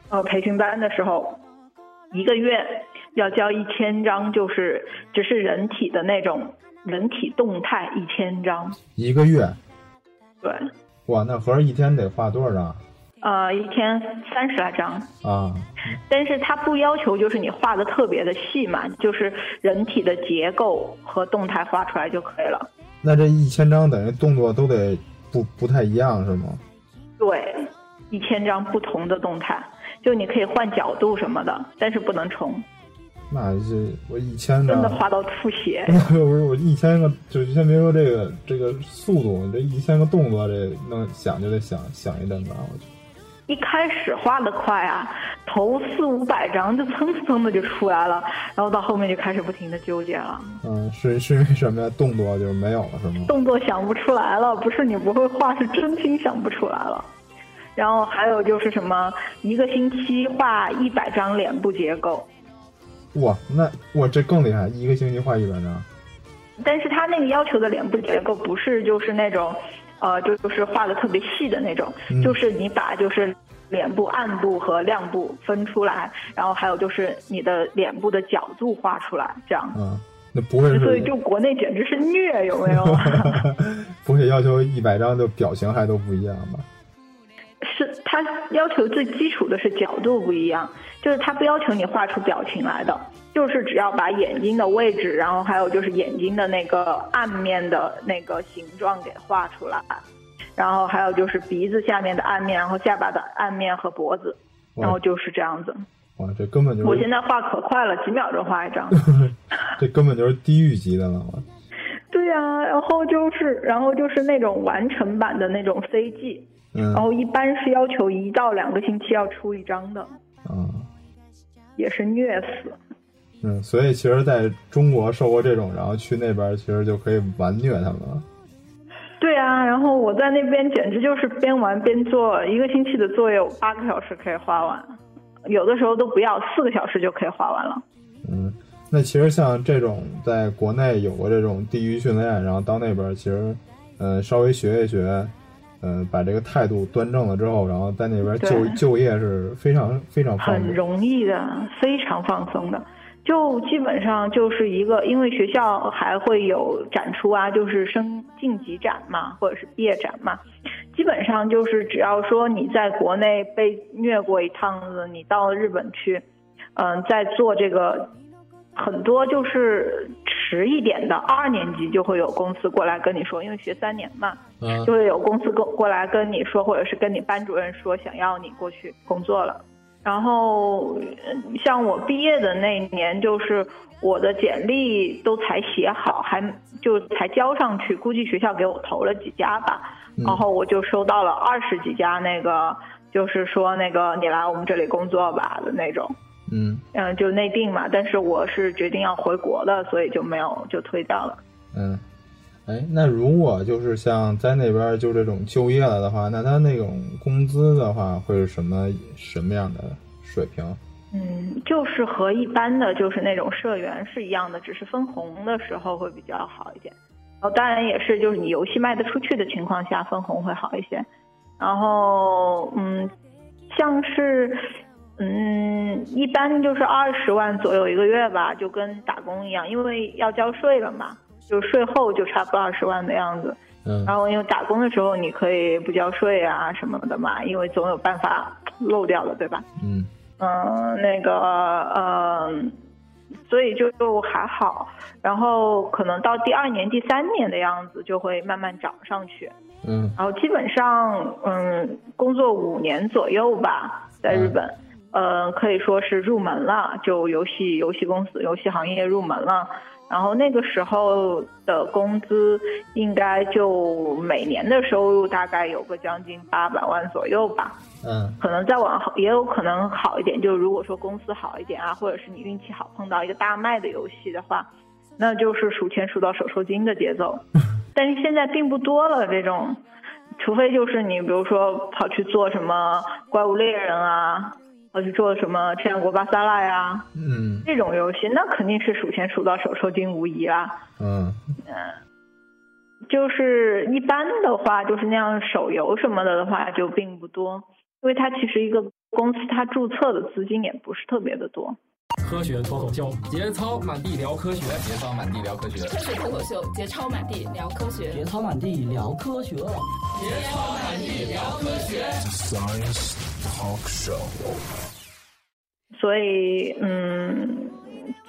呃培训班的时候，一个月要交一千张，就是只是人体的那种人体动态一千张，一个月，对，哇，那合着一天得画多少张呃，一天三十来张。啊？但是它不要求就是你画的特别的细嘛，就是人体的结构和动态画出来就可以了。那这一千张等于动作都得不不太一样是吗？对，一千张不同的动态，就你可以换角度什么的，但是不能重，那这我一千张真的，画到吐血。不是我一千个，就先别说这个这个速度，这一千个动作，这能想就得想想一阵子啊！我去，一开始画的快啊，头四五百张就蹭蹭的就出来了，然后到后面就开始不停的纠结了，嗯，是是因为什么呀？动作就没有了是吗？动作想不出来了，不是你不会画，是真心想不出来了。然后还有就是什么，一个星期画一百张脸部结构，哇，那哇这更厉害，一个星期画一百张，但是他那个要求的脸部结构不是就是那种，呃，就就是画的特别细的那种，嗯就是你把就是脸部暗部和亮部分出来，然后还有就是你的脸部的角度画出来，这样。嗯，那不会是所以就国内简直是虐，有没有？不会要求一百张就表情还都不一样吧？是他要求最基础的是角度不一样，就是他不要求你画出表情来的，就是只要把眼睛的位置，然后还有就是眼睛的那个暗面的那个形状给画出来，然后还有就是鼻子下面的暗面，然后下巴的暗面和脖子，然后就是这样子。哇，这根本就是我现在画可快了，几秒钟画一张。这根本就是地狱级的了，对呀、然后就是然后就是那种完成版的那种 CG，嗯然后一般是要求一到两个星期要出一张的，嗯也是虐死。嗯，所以其实在中国受过这种，然后去那边其实就可以完虐他们了。对啊，然后我在那边简直就是边玩边做，一个星期的作业我八个小时可以画完，有的时候都不要四个小时就可以画完了。嗯，那其实像这种在国内有过这种地域训练，然后到那边其实，呃，稍微学一学，呃，把这个态度端正了之后，然后在那边就就业是非常非常方很。容易的，非常放松的，就基本上就是一个，因为学校还会有展出啊，就是升晋级展嘛，或者是毕业展嘛，基本上就是只要说你在国内被虐过一趟子，你到日本去，嗯、在做这个。很多就是迟一点的二年级就会有公司过来跟你说，因为学三年嘛，嗯就会有公司过过来跟你说，或者是跟你班主任说想要你过去工作了。然后，呃像我毕业的那年，就是我的简历都才写好，还就才交上去，估计学校给我投了几家吧，嗯然后我就收到了二十几家那个，就是说那个你来我们这里工作吧的那种。嗯嗯，就内定嘛，但是我是决定要回国的，所以就没有就推掉了。嗯，哎，那如果就是像在那边就这种就业了的话，那他那种工资的话会是什么什么样的水平？嗯，就是和一般的就是那种社员是一样的，只是分红的时候会比较好一点。哦，当然也是，就是你游戏卖得出去的情况下，分红会好一些。然后，嗯，像是，嗯，一般就是二十万左右一个月吧，就跟打工一样，因为要交税了嘛，就税后就差不多二十万的样子。嗯然后因为打工的时候你可以不交税啊什么的嘛，因为总有办法漏掉的，对吧？嗯嗯，那个，嗯，所以就就还好。然后可能到第二年、第三年的样子就会慢慢涨上去。嗯然后基本上，嗯，工作五年左右吧，在日本，呃，可以说是入门了，就游戏游戏公司、游戏行业入门了。然后那个时候的工资应该就每年的收入大概有个将近八百万左右吧。嗯可能再往后也有可能好一点，就如果说公司好一点啊，或者是你运气好碰到一个大卖的游戏的话，那就是数钱数到手抽筋的节奏。但是现在并不多了这种，除非就是你比如说跑去做什么怪物猎人啊，跑去做什么天国巴萨拉呀嗯这种游戏，那肯定是数钱数到手抽筋无疑啦。嗯就是一般的话，就是那样手游什么的的话就并不多，因为它其实一个公司它注册的资金也不是特别的多。科学脱口秀，节操满地聊科学，节操满地聊科学，科学脱口秀，节操满地聊科学，节操满地聊科学，节操满地聊科学。Science Talk Show。所以，嗯，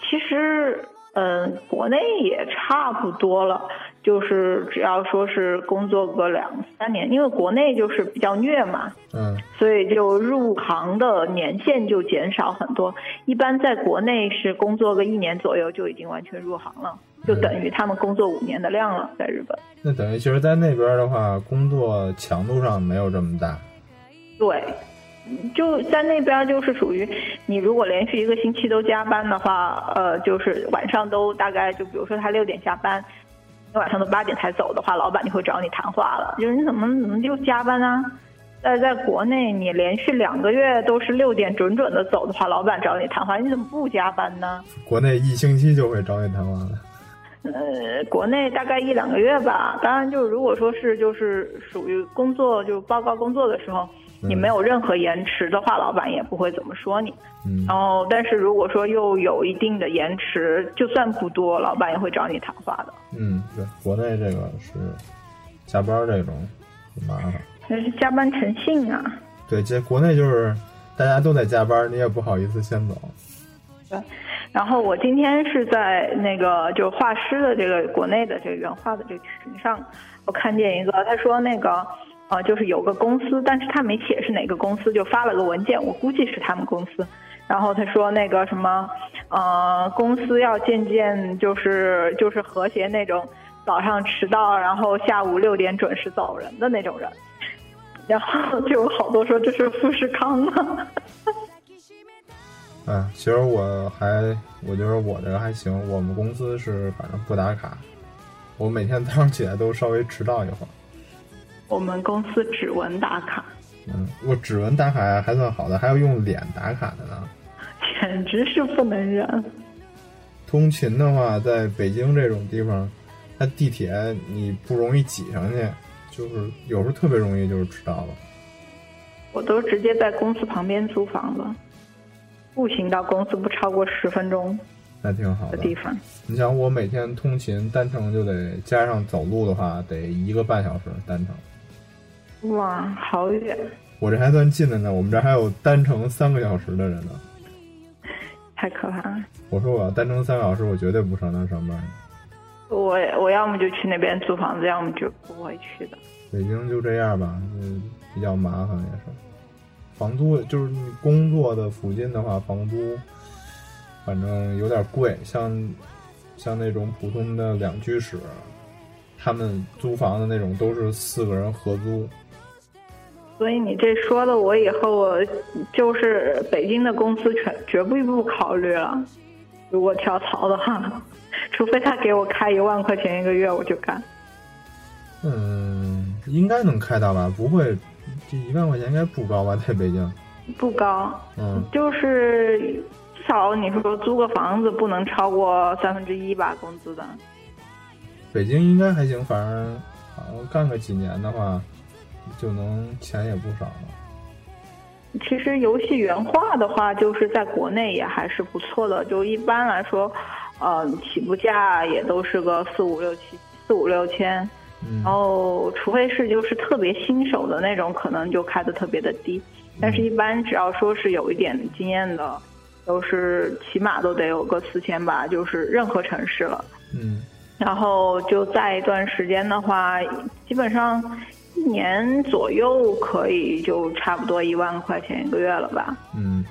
其实，嗯，国内也差不多了，就是只要说是工作个两三年，因为国内就是比较虐嘛，嗯所以就入行的年限就减少很多。一般在国内是工作个一年左右就已经完全入行了，就等于他们工作五年的量了，在日本。那等于其实，在那边的话，工作强度上没有这么大。对，就在那边就是属于你如果连续一个星期都加班的话，呃，就是晚上都大概就比如说他六点下班，你晚上都八点才走的话，老板就会找你谈话了，就是你怎么怎么就加班啊？在在国内，你连续两个月都是六点准准的走的话，老板找你谈话，你怎么不加班呢？国内一星期就会找你谈话了。呃，国内大概一两个月吧。当然，就如果说是就是属于工作就报告工作的时候，你没有任何延迟的话，老板也不会怎么说你。嗯然后，但是如果说又有一定的延迟，就算不多，老板也会找你谈话的。嗯，对，国内这个是加班这种很麻烦。那是加班诚信啊。对，这国内就是大家都在加班，你也不好意思先走。对。然后我今天是在那个就画师的这个国内的这个原画的这个群上，我看见一个，他说那个呃就是有个公司，但是他没写是哪个公司，就发了个文件，我估计是他们公司。然后他说那个什么呃公司要渐渐就是就是和谐那种早上迟到，然后下午六点准时走人的那种人。然后就有好多说这是富士康啊。其实我还，我觉得我这个还行。我们公司是反正不打卡，我每天早上起来都稍微迟到一会儿。我们公司指纹打卡，嗯，我指纹打卡还算好的，还有用脸打卡的呢，简直是不能忍。通勤的话，在北京这种地方，它地铁你不容易挤上去，就是有时候特别容易就是迟到了。我都直接在公司旁边租房子。步行到公司不超过十分钟，那挺好的地方。你想，我每天通勤单程就得加上走路的话，得一个半小时单程。哇，好远！我这还算近的呢，我们这还有单程三个小时的人呢。太可怕了！我说我要单程三个小时，我绝对不上那上班。我我要么就去那边租房子，要么就不会去的。北京就这样吧，嗯，比较麻烦也是。房租就是你工作的附近的话，房租反正有点贵。像像那种普通的两居室，他们租房的那种都是四个人合租。所以你这说的，我以后我就是北京的公司全绝不不考虑了。如果跳槽的话，除非他给我开一万块钱一个月，我就干。嗯，应该能开到吧？不会。这一万块钱应该不高吧，在北京。不高，嗯，就是至少你说租个房子不能超过三分之一吧工资的。北京应该还行，反正好像干个几年的话，就能钱也不少了。其实游戏原画的话，就是在国内也还是不错的。就一般来说，呃，起步价也都是个四五六七四五六千，嗯然后除非是就是特别新手的那种，可能就开的特别的低。但是，一般只要说是有一点经验的，都是起码都得有个四千吧，就是任何城市了。嗯然后就在一段时间的话，基本上一年左右可以就差不多一万块钱一个月了吧。嗯，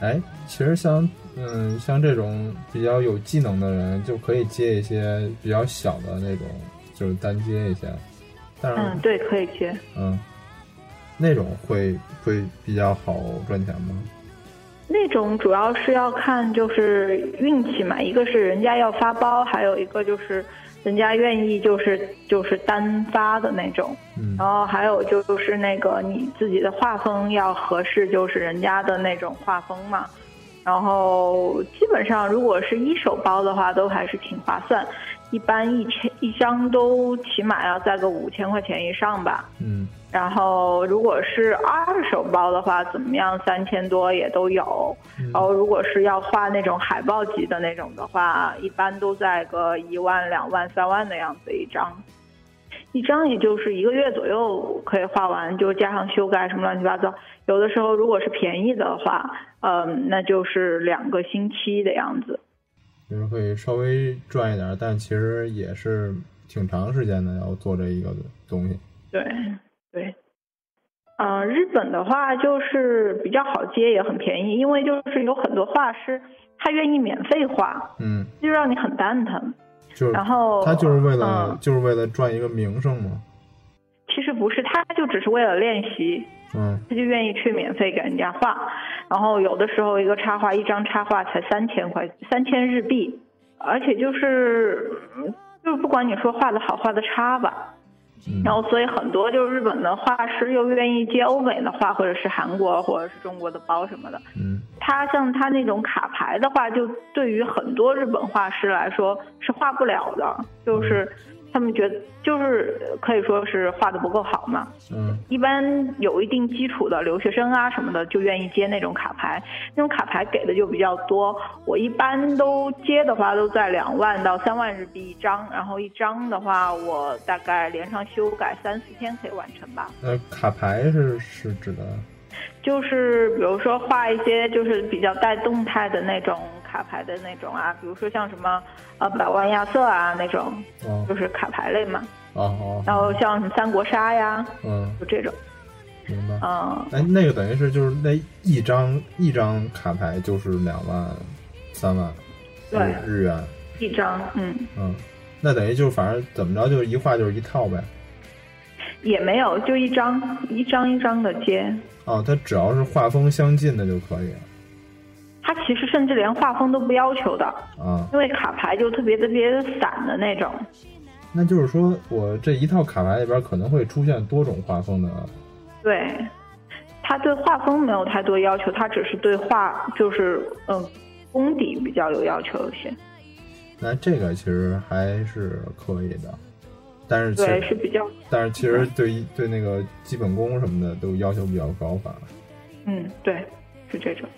哎，其实像嗯像这种比较有技能的人，就可以接一些比较小的那种，就是单接一些。但是嗯，对，可以接。嗯，那种会会比较好赚钱吗？那种主要是要看就是运气嘛，一个是人家要发包，还有一个就是人家愿意就是就是单发的那种，嗯然后还有就是那个你自己的画风要合适，就是人家的那种画风嘛。然后基本上如果是一手包的话，都还是挺划算，一般一千一张都起码要在个五千块钱以上吧。嗯然后如果是二手包的话，怎么样，三千多也都有。然后如果是要画那种海报级的那种的话，一般都在个一万、两万、三万的样子一张。一张也就是一个月左右可以画完，就加上修改什么乱七八糟。有的时候如果是便宜的话，嗯，那就是两个星期的样子。就是可以稍微赚一点，但其实也是挺长时间的要做这一个东西。对对，嗯、日本的话就是比较好接，也很便宜，因为就是有很多画师他愿意免费画，嗯，就让你很蛋疼。就是然后他就是为了、嗯就是为了赚一个名声嘛。其实不是，他就只是为了练习，嗯他就愿意去免费给人家画。然后有的时候一个插画，一张插画才三千块，三千日币，而且就是嗯就是不管你说画的好画的差吧，嗯然后所以很多就是日本的画师又愿意接欧美的画，或者是韩国或者是中国的包什么的。嗯。他像他那种卡牌的话，就对于很多日本画师来说是画不了的，就是他们觉得就是可以说是画的不够好嘛。嗯一般有一定基础的留学生啊什么的，就愿意接那种卡牌，那种卡牌给的就比较多。我一般都接的话都在两万到三万日币一张，然后一张的话我大概连上修改三四天可以完成吧。呃卡牌是是指的就是比如说画一些就是比较带动态的那种卡牌的那种啊，比如说像什么呃百万亚瑟啊那种，哦就是卡牌类嘛。哦哦，然后像什么三国杀呀，嗯就这种。明白。嗯，哎，那个等于是就是那一张一张卡牌就是两万三万对日日元，一张，嗯，嗯，那等于就反正怎么着就是一画就是一套呗。也没有，就一张一张一张的接。哦，它只要是画风相近的就可以它其实甚至连画风都不要求的，啊。因为卡牌就特别特别散的那种。那就是说我这一套卡牌里边可能会出现多种画风的，对，他对画风没有太多要求，他只是对画就是嗯功底比较有要求一些。那这个其实还是可以的，但是其对，实是比较但是其实对一对那个基本功什么的都要求比较高，反而嗯对，是这种。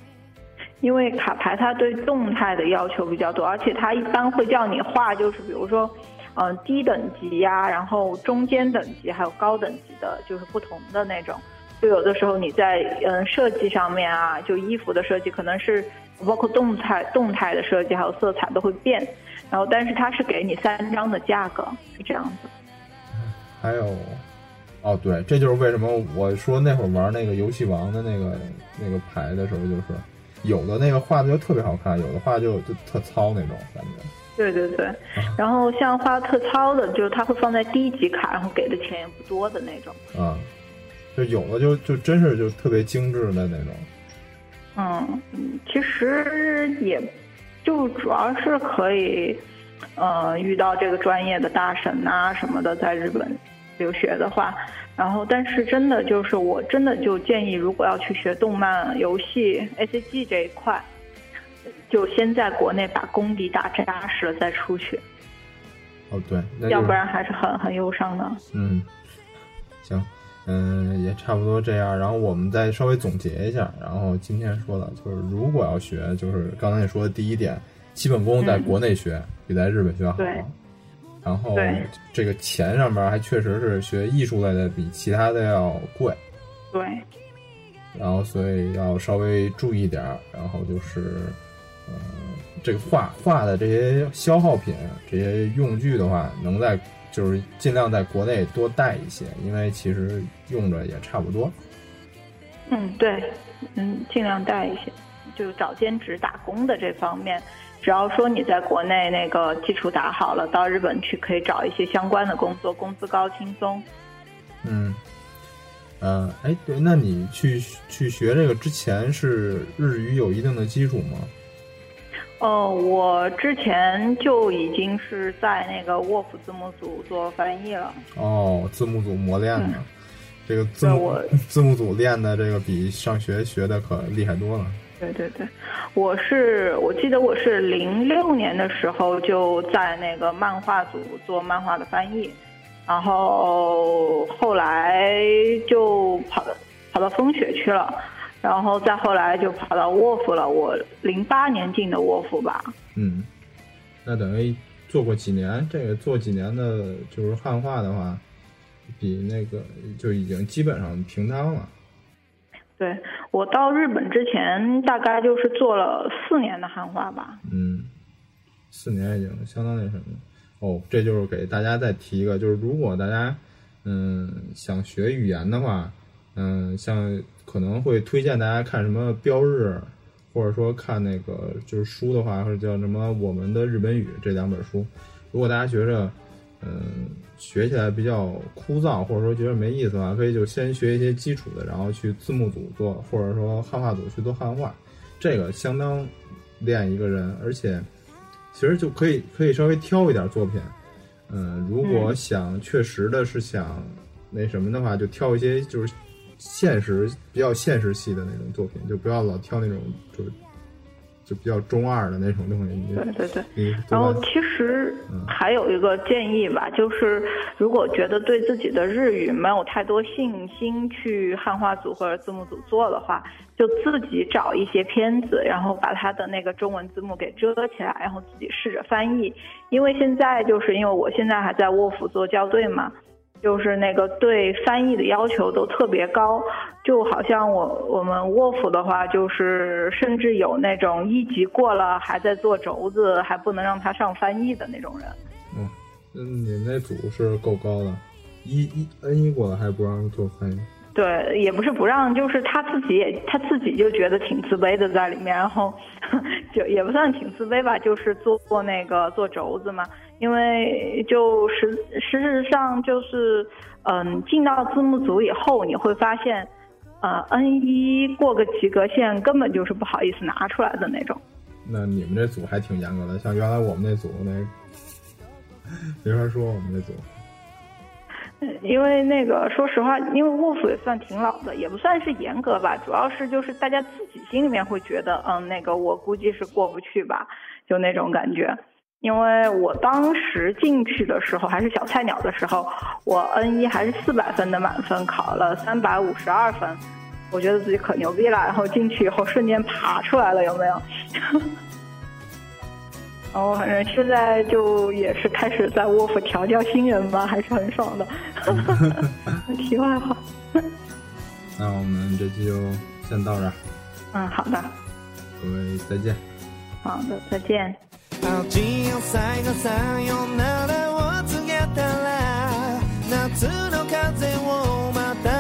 因为卡牌它对动态的要求比较多，而且它一般会叫你画，就是比如说，嗯、低等级呀、然后中间等级，还有高等级的，就是不同的那种。就有的时候你在嗯设计上面啊，就衣服的设计可能是包括动态动态的设计，还有色彩都会变。然后，但是它是给你三张的价格，是这样子。还有，哦对，这就是为什么我说那会儿玩那个游戏王的那个那个牌的时候，就是有的那个画的就特别好看，有的画就就特糙那种感觉。对对对，然后像画特糙的，就是他会放在低级卡，然后给的钱也不多的那种。啊，就有的就就真是就特别精致的那种。嗯，嗯其实也就主要是可以，呃，遇到这个专业的大神啊什么的，在日本留学的话，然后但是真的就是我真的就建议，如果要去学动漫、游戏、A C G 这一块，就先在国内把功底打扎实了再出去。哦，对，要不然还是很很忧伤的。嗯，行，嗯，也差不多这样。然后我们再稍微总结一下。然后今天说的就是，如果要学，就是刚才你说的第一点，基本功在国内学比在日本学好。对。然后这个钱上面还确实是学艺术类的比其他的要贵。对。然后所以要稍微注意点儿。然后就是，嗯。这个画画的这些消耗品、这些用具的话，能在就是尽量在国内多带一些，因为其实用着也差不多。嗯，对，嗯，尽量带一些，就找兼职打工的这方面，只要说你在国内那个基础打好了，到日本去可以找一些相关的工作，工资高、轻松。嗯，呃，哎，对，那你去去学这个之前是日语有一定的基础吗？哦，我之前就已经是在那个 Wolf 字幕组做翻译了。哦，字幕组磨练的，这个字幕 字幕组练的这个比上学学的可厉害多了。对对对，我是我记得我是零六年的时候就在那个漫画组做漫画的翻译，然后后来就跑跑到风雪去了。然后再后来就跑到沃夫了，我零八年进的沃夫吧。嗯，那等于做过几年，这个做几年的，就是汉化的话，比那个就已经基本上平摊了。对我到日本之前，大概就是做了四年的汉化吧。嗯，四年已经相当那什么。哦，这就是给大家再提一个，就是如果大家嗯想学语言的话，嗯像。可能会推荐大家看什么标日，或者说看那个就是书的话，或者叫什么《我们的日本语》这两本书。如果大家觉着，嗯，学起来比较枯燥，或者说觉得没意思的话，可以就先学一些基础的，然后去字幕组做，或者说汉化组去做汉化，这个相当练一个人，而且其实就可以可以稍微挑一点作品。嗯，如果想确实的是想那什么的话，就挑一些就是。现实比较现实系的那种作品，就不要老挑那种就是就比较中二的那种东西。对对对。然后其实还有一个建议吧，就是如果觉得对自己的日语没有太多信心去汉化组或者字幕组做的话，就自己找一些片子，然后把它的那个中文字幕给遮起来，然后自己试着翻译。因为现在就是因为我现在还在卧府做校对嘛。就是那个对翻译的要求都特别高，就好像我我们卧府的话，就是甚至有那种一级过了还在做轴子，还不能让他上翻译的那种人。嗯，你们那组是够高的，一一 N 一过了还不让做翻译。对，也不是不让，就是他自己也他自己就觉得挺自卑的在里面，然后 就也不算挺自卑吧，就是做做那个做轴子嘛。因为就实事实上就是，嗯，进到字幕组以后，你会发现，呃，N 一过个及格线根本就是不好意思拿出来的那种。那你们这组还挺严格的，像原来我们那组那，没法说我们那组。因为那个说实话，因为卧府也算挺老的，也不算是严格吧，主要是就是大家自己心里面会觉得，嗯，那个我估计是过不去吧，就那种感觉。因为我当时进去的时候还是小菜鸟的时候，我 N 一还是四百分的满分，考了三百五十二分，我觉得自己可牛逼了。然后进去以后瞬间爬出来了，有没有？然 后反正现在就也是开始在卧府调教新人吧，还是很爽的。题外话。那我们这期就先到这儿。嗯，好的。各位再见。好的，再见。84歳のさよならを告げたら夏の風をまた